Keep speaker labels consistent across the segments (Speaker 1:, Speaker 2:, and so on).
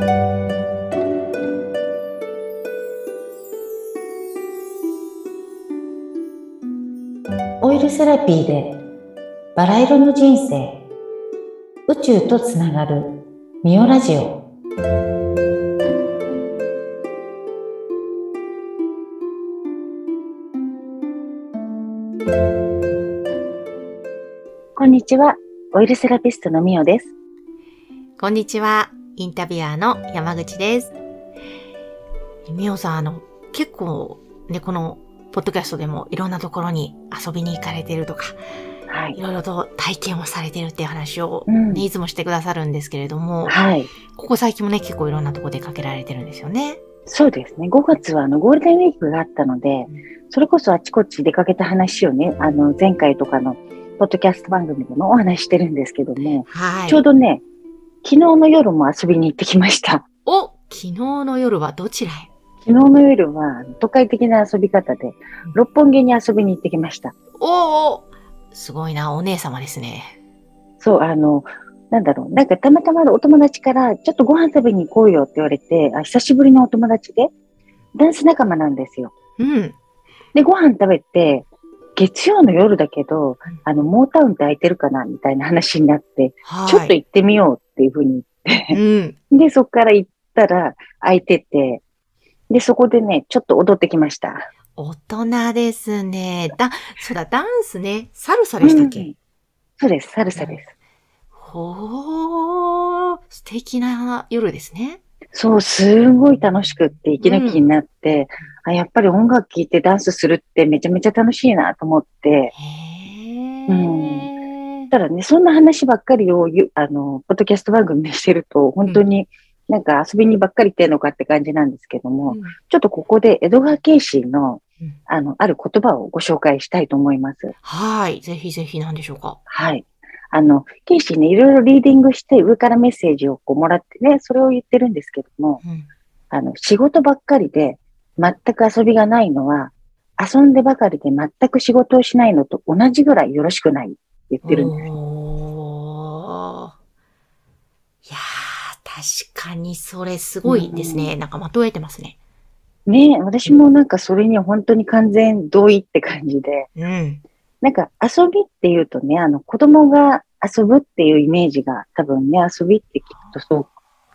Speaker 1: オイルセラピーでバラ色の人生。宇宙とつながるミオラジオ。こんにちは。オイルセラピストのミオです。
Speaker 2: こんにちは。インタビュアーの山口です。みおさん、あの、結構ね、このポッドキャストでもいろんなところに遊びに行かれてるとか、
Speaker 1: はい
Speaker 2: いろいろと体験をされてるっていう話を、
Speaker 1: うん
Speaker 2: ねいつもしてくださるんですけれども、
Speaker 1: はい
Speaker 2: ここ最近もね、結構いろんなところ出かけられてるんですよね。
Speaker 1: そうですね5月はあのゴールデンウィークがあったのでそれこそあちこち出かけた話をねあの前回とかのポッドキャスト番組でもお話ししてるんですけども、
Speaker 2: はい。
Speaker 1: ちょうどね、昨日の夜も遊びに行ってきました。
Speaker 2: お昨日の夜はどちらへ？
Speaker 1: 昨日の夜は都会的な遊び方で、六本木に遊びに行ってきました。
Speaker 2: おおすごいな、お姉様ですね。
Speaker 1: そう、あの、なんだろう、なんかたまたまお友達から、ちょっとご飯食べに行こうよって言われて、あ久しぶりのお友達で、ダンス仲間なんですよ。
Speaker 2: うん。
Speaker 1: で、ご飯食べて、月曜の夜だけど、あの、モータウンって空いてるかなみたいな話になって、
Speaker 2: はい。
Speaker 1: ちょっと行ってみようっていうふうに言って、
Speaker 2: うん。
Speaker 1: で、そこから行ったら空いてて、で、そこでね、ちょっと踊ってきました。
Speaker 2: 大人ですね。だ、そうだ、ダンスね。サルサでしたっけ、
Speaker 1: うんそうです、サルサです。
Speaker 2: ほー、素敵な夜ですね。
Speaker 1: そう、すごい楽しくって息抜きになって、あ、やっぱり音楽聴いてダンスするってめちゃめちゃ楽しいなと思って、
Speaker 2: へ
Speaker 1: う
Speaker 2: ー。
Speaker 1: ただね、そんな話ばっかりをゆ、あの、ポッドキャスト番組でしてると、本当になんか遊びにばっかり行ってんのかって感じなんですけども、
Speaker 2: うん
Speaker 1: ちょっとここで江戸川慶心の
Speaker 2: うん、
Speaker 1: あの、ある言葉をご紹介したいと思います。
Speaker 2: はい。ぜひぜひ何でしょうか。
Speaker 1: はい。あの、ケイシーね、いろいろリーディングして上からメッセージをこうもらってね、それを言ってるんですけども、
Speaker 2: うん。
Speaker 1: あの、仕事ばっかりで全く遊びがないのは、遊んでばかりで全く仕事をしないのと同じぐらいよろしくないって言ってるんです。
Speaker 2: おー。いやー、確かにそれすごいですね。なんかまとえてますね。
Speaker 1: ねえ私もなんかそれに本当に完全同意って感じで、
Speaker 2: うん。
Speaker 1: なんか遊びっていうとね、あの子供が遊ぶっていうイメージが多分ね、遊びってきっとそう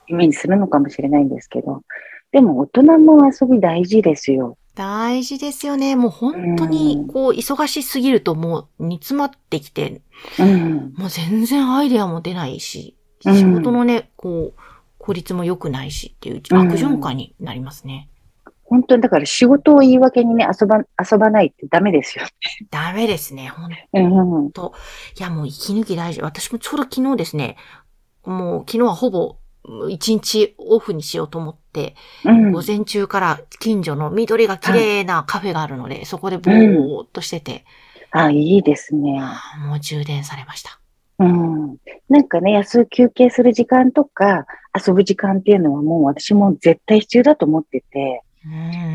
Speaker 1: イメージするのかもしれないんですけど、でも大人も遊び大事ですよ。
Speaker 2: 大事ですよね。もう本当に、こう、忙しすぎるともう煮詰まってきて、
Speaker 1: うん。
Speaker 2: もう全然アイデアも出ないし、
Speaker 1: うん
Speaker 2: 仕事のね、こう、効率も良くないしっていう
Speaker 1: うん
Speaker 2: 悪循環になりますね。
Speaker 1: 本当にだから仕事を言い訳にね、遊ば、遊ばないってダメですよ。
Speaker 2: ダメですね。ほん
Speaker 1: うん。
Speaker 2: いや、もう息抜き大事。私もちょうど昨日ですね、もう昨日はほぼ一日オフにしようと思って、
Speaker 1: うん。
Speaker 2: 午前中から近所の緑が綺麗なカフェがあるので、そこでぼーっとしてて、
Speaker 1: あ、いいですね。
Speaker 2: もう充電されました。
Speaker 1: うん。なんかね、安い休憩する時間とか、遊ぶ時間っていうのはもう私も絶対必要だと思ってて、
Speaker 2: うん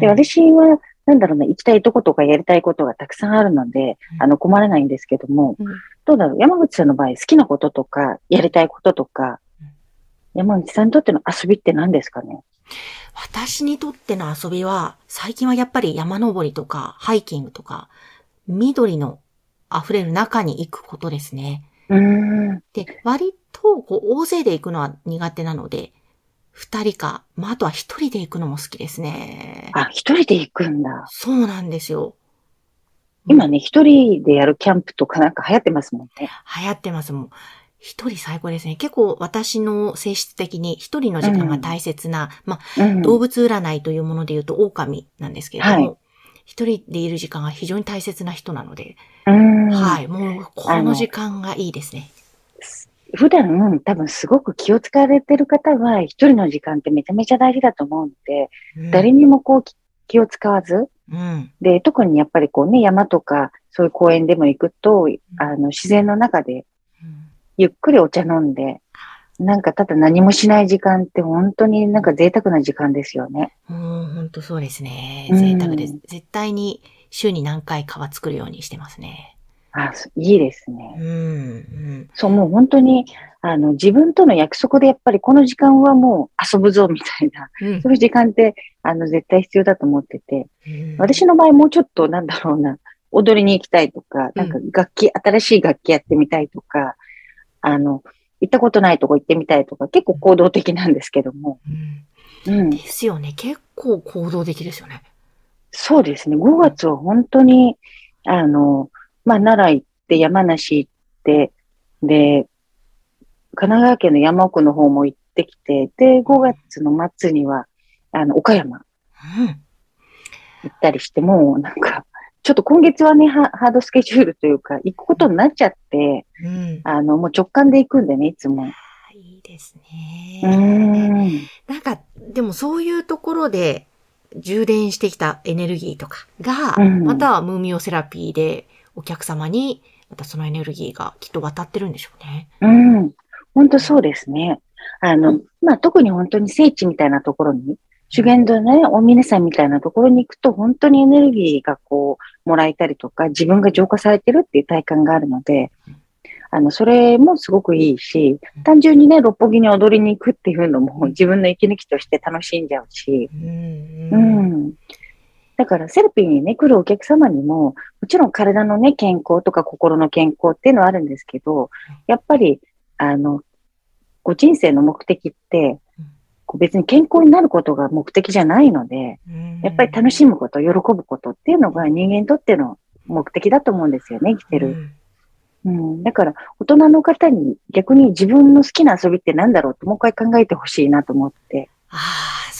Speaker 1: で、私は、なんだろうな、行きたいとことかやりたいことがたくさんあるので、
Speaker 2: うん。
Speaker 1: あの、困らないんですけども、
Speaker 2: うん。
Speaker 1: どうだろう、山口さんの場合、好きなこととか、やりたいこととか
Speaker 2: うん、
Speaker 1: 山口さんにとっての遊びって何ですかね？
Speaker 2: 私にとっての遊びは、最近はやっぱり山登りとか、ハイキングとか、緑の溢れる中に行くことですね。
Speaker 1: うーん。
Speaker 2: で、割と、こう、大勢で行くのは苦手なので、二人か、まあ、あとは一人で行くのも好きですね。
Speaker 1: あ、一人で行くんだ。
Speaker 2: そうなんですよ。
Speaker 1: 今ね、一人でやるキャンプとかなんか流行ってますもんね。
Speaker 2: 流行ってますもん。一人最高ですね。結構私の性質的に一人の時間が大切な、まあ、
Speaker 1: うん。
Speaker 2: 動物占いというもので言うと狼なんですけれども、
Speaker 1: は
Speaker 2: 一人でいる時間が非常に大切な人なので。はい、もうこの時間がいいですね。
Speaker 1: 普段、多分すごく気を使われてる方は、一人の時間ってめちゃめちゃ大事だと思うので、
Speaker 2: うん
Speaker 1: 誰にもこうき気を使わず、
Speaker 2: うん。
Speaker 1: で、特にやっぱりこうね、山とか、そういう公園でも行くと、あの、自然の中で、
Speaker 2: うん
Speaker 1: ゆっくりお茶飲んで、なんかただ何もしない時間って本当になんか贅沢な時間ですよね。
Speaker 2: もう本当そうですね。
Speaker 1: うん
Speaker 2: 贅沢です。絶対に週に何回かは作るようにしてますね。
Speaker 1: あ、そいいです
Speaker 2: う
Speaker 1: ね。
Speaker 2: ん。うん。
Speaker 1: そう、もう本当に、あの、自分との約束でやっぱりこの時間はもう遊ぶぞみたいな、
Speaker 2: うん
Speaker 1: そういう時間って、あの、絶対必要だと思ってて、
Speaker 2: うん
Speaker 1: 私の場合もうちょっとなんだろうな、踊りに行きたいとか、なんか楽器、新しい楽器やってみたいとか、あの、行ったことないとこ行ってみたいとか、結構行動的なんですけども、
Speaker 2: うん
Speaker 1: うん
Speaker 2: で。すよね。結構行動的ですよね。
Speaker 1: そうですね。5月は本当に、あの、まあ、奈良行って、山梨行って、で、神奈川県の山奥の方も行ってきて、で、5月の末には、あの、岡山
Speaker 2: うん。
Speaker 1: 行ったりして、もうなんか、ちょっと今月はね、ハハードスケジュールというか、行くことになっちゃって、
Speaker 2: うん。
Speaker 1: あの、もう直感で行くんでね、いつも。
Speaker 2: いいですね。
Speaker 1: ん。
Speaker 2: なんか、でもそういうところで充電してきたエネルギーとかが、
Speaker 1: うん
Speaker 2: またはムーミオセラピーでお客様に、またそのエネルギーがきっと渡ってるんでしょうね。
Speaker 1: うん。本当そうですね。あの、まあ、特に本当に聖地みたいなところに、修験道ね、大峰山みたいなところに行くと、本当にエネルギーがこう、もらえたりとか、自分が浄化されてるっていう体感があるので、あの、それもすごくいいし、単純にね、六本木に踊りに行くっていうのも自分の息抜きとして楽しんじゃうし、
Speaker 2: うん。
Speaker 1: う。ん。だから、セルピーにね、来るお客様にも、もちろん体のね、健康とか心の健康っていうのはあるんですけど、やっぱり、あの、ご人生の目的って別に健康になることが目的じゃないので、やっぱり楽しむこと、喜ぶことっていうのが人間にとっての目的だと思うんですよね、生きてる。
Speaker 2: うん
Speaker 1: うん。だから、大人の方に逆に自分の好きな遊びって何だろうってもう一回考えてほしいなと思って。
Speaker 2: ああ、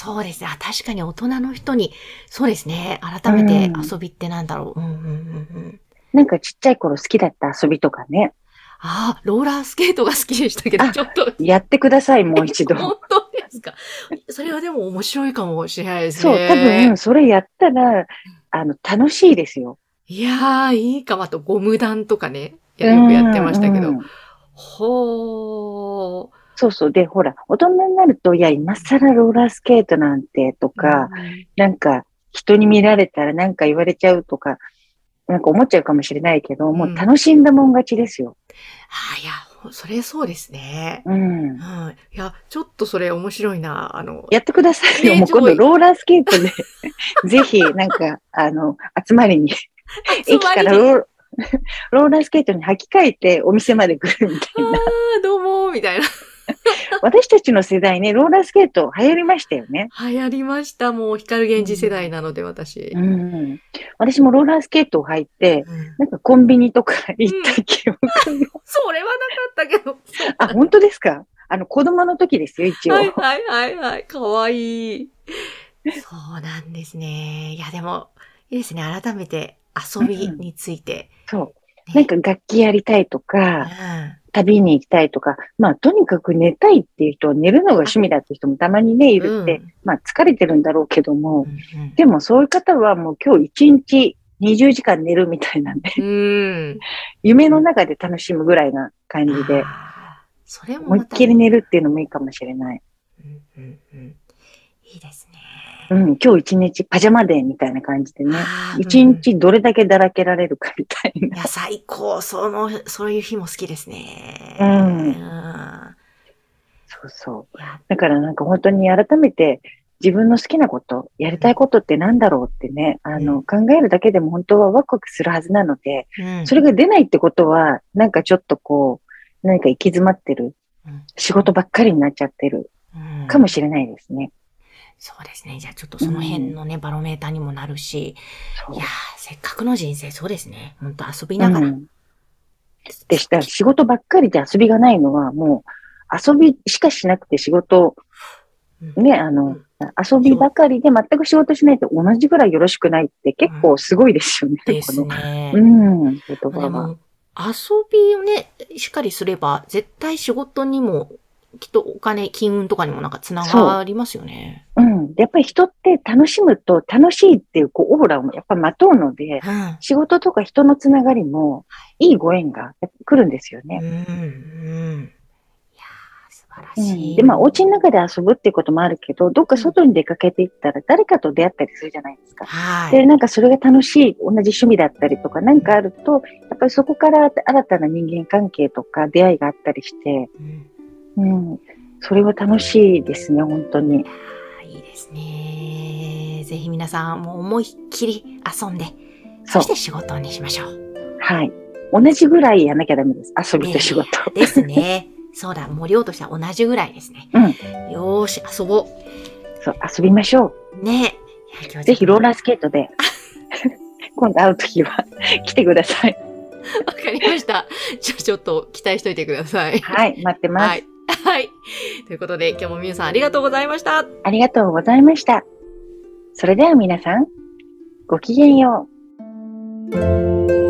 Speaker 2: そうですね。あ確かに大人の人に、そうですね。改めて
Speaker 1: うん
Speaker 2: 遊びってなんだろう。うんうんうんうん。
Speaker 1: なんかちっちゃい頃好きだった遊びとかね、
Speaker 2: ああ、ローラースケートが好きでしたけど、
Speaker 1: あ
Speaker 2: ちょっと。
Speaker 1: やってください、もう一度。
Speaker 2: 本当ですか？それはでも面白いかもしれないです
Speaker 1: そう、
Speaker 2: ね。
Speaker 1: 多分、それやったら、あの、楽しいですよ。
Speaker 2: いやー、いいかも。あと、ゴム弾とかね。いやよくやってましたけど。
Speaker 1: うんうん
Speaker 2: ほー。
Speaker 1: そうそう。で、ほら、大人になると、いや、今更ローラースケートなんて、とか、
Speaker 2: うん
Speaker 1: なんか、人に見られたらなんか言われちゃうとか、なんか思っちゃうかもしれないけど、もう楽しんだもん勝ちですよ。
Speaker 2: あーいや、ほそれそうですね。
Speaker 1: うん
Speaker 2: う。ん。いや、ちょっとそれ面白いな。あの、
Speaker 1: やってくださいよ。
Speaker 2: ね
Speaker 1: もう今度ローラースケートで、ぜひ、なんか、あの、集まりに、駅からローローラースケートに履き替えてお店まで来るみたいな。
Speaker 2: あーどうも、みたいな。
Speaker 1: 私たちの世代ね、ローラースケート流行りましたよね。
Speaker 2: 流行りました。もう、光源氏世代なので、私。
Speaker 1: うん。私もローラースケートを履いて、
Speaker 2: うん
Speaker 1: なんかコンビニとか行った記憶が。
Speaker 2: それはなかったけど。
Speaker 1: あ、本当ですか？あの、子供の時ですよ、一応。
Speaker 2: はいはいはいはい。かわいい。そうなんですね。いや、でも、いいですね。改めて遊びについて。
Speaker 1: そう。
Speaker 2: ね
Speaker 1: なんか楽器やりたいと
Speaker 2: う
Speaker 1: か、
Speaker 2: ん
Speaker 1: 旅に行きたいとか、まあ、とにかく寝たいっていう人は寝るのが趣味だっていう人もたまにね、いるって、
Speaker 2: うん
Speaker 1: まあ、疲れてるんだろうけども、
Speaker 2: うん
Speaker 1: でもそういう方はもう今日一日20時間寝るみたいなんで、
Speaker 2: うん。
Speaker 1: 夢の中で楽しむぐらいな感じで、
Speaker 2: それも
Speaker 1: 思い
Speaker 2: ま
Speaker 1: ったきり寝るっていうのもいいかもしれない。
Speaker 2: うんうんうんですね。
Speaker 1: うん、今日一日パジャマデーみたいな感じでね、
Speaker 2: あー
Speaker 1: 一日どれだけだらけられるかみたいな。
Speaker 2: いや、最高。その、そういう日も好きですね。
Speaker 1: うん
Speaker 2: ん
Speaker 1: そうそう。だからなんか本当に改めて自分の好きなこと、やりたいことってなんだろうってね、あの、考えるだけでも本当はワクワクするはずなので、
Speaker 2: うん
Speaker 1: それが出ないってことは、なんかちょっとこう、何か行き詰まってる
Speaker 2: うん、
Speaker 1: 仕事ばっかりになっちゃってる
Speaker 2: うん
Speaker 1: かもしれないですね。
Speaker 2: そうですね。じゃあちょっとその辺のね、バロメーターにもなるし、いやー、せっかくの人生、そうですね。本当遊びながら。
Speaker 1: うんでしたら仕事ばっかりで遊びがないのはもう遊びしかしなくて仕事、
Speaker 2: うん
Speaker 1: ね、あの、遊びばかりで全く仕事しないと同じぐらいよろしくないって結構すごいですよね。
Speaker 2: です
Speaker 1: この
Speaker 2: ね。
Speaker 1: うん、言
Speaker 2: で
Speaker 1: 葉は。
Speaker 2: も、遊びをね、しっかりすれば、絶対仕事にも、きっとお金、金運とかにもなんかつながりますよね。
Speaker 1: うん。でやっぱり人って楽しむと楽しいっていうこうオーラをやっぱまとうので、
Speaker 2: うん。
Speaker 1: 仕事とか人のつながりもいいご縁が来るんですよね。
Speaker 2: うん、うん。いやー、素晴晴らしい。
Speaker 1: で、まあ、お家の中で遊ぶっていうこともあるけど、どっか外に出かけていったら誰かと出会ったりするじゃないですか。
Speaker 2: はい。
Speaker 1: で、なんかそれが楽しい、同じ趣味だったりとか、なんかあると、やっぱりそこから新たな人間関係とか出会いがあったりして、
Speaker 2: うん
Speaker 1: うん、それは楽しいですね、本当に。
Speaker 2: ですね。ぜひ皆さんもう思いっきり遊んで、
Speaker 1: そ
Speaker 2: して仕事にしましょう。
Speaker 1: はい。同じぐらいやんなきゃダメです。遊びと仕事。
Speaker 2: ですね。そうだ、もう量としては同じぐらいですね。
Speaker 1: うん。
Speaker 2: よーし、遊ぼ
Speaker 1: そう、遊びましょ
Speaker 2: う。ねいや今日
Speaker 1: う。ぜひローラ
Speaker 2: ー。
Speaker 1: ースケートで、今度会うときは 来てください。
Speaker 2: わかりました。じゃあちょっと期待しといてください。
Speaker 1: はい、待ってます。
Speaker 2: はい。はい。ということで、今日もみゆさんありがとうございました。
Speaker 1: ありがとうございました。それでは皆さん、ごきげんよう。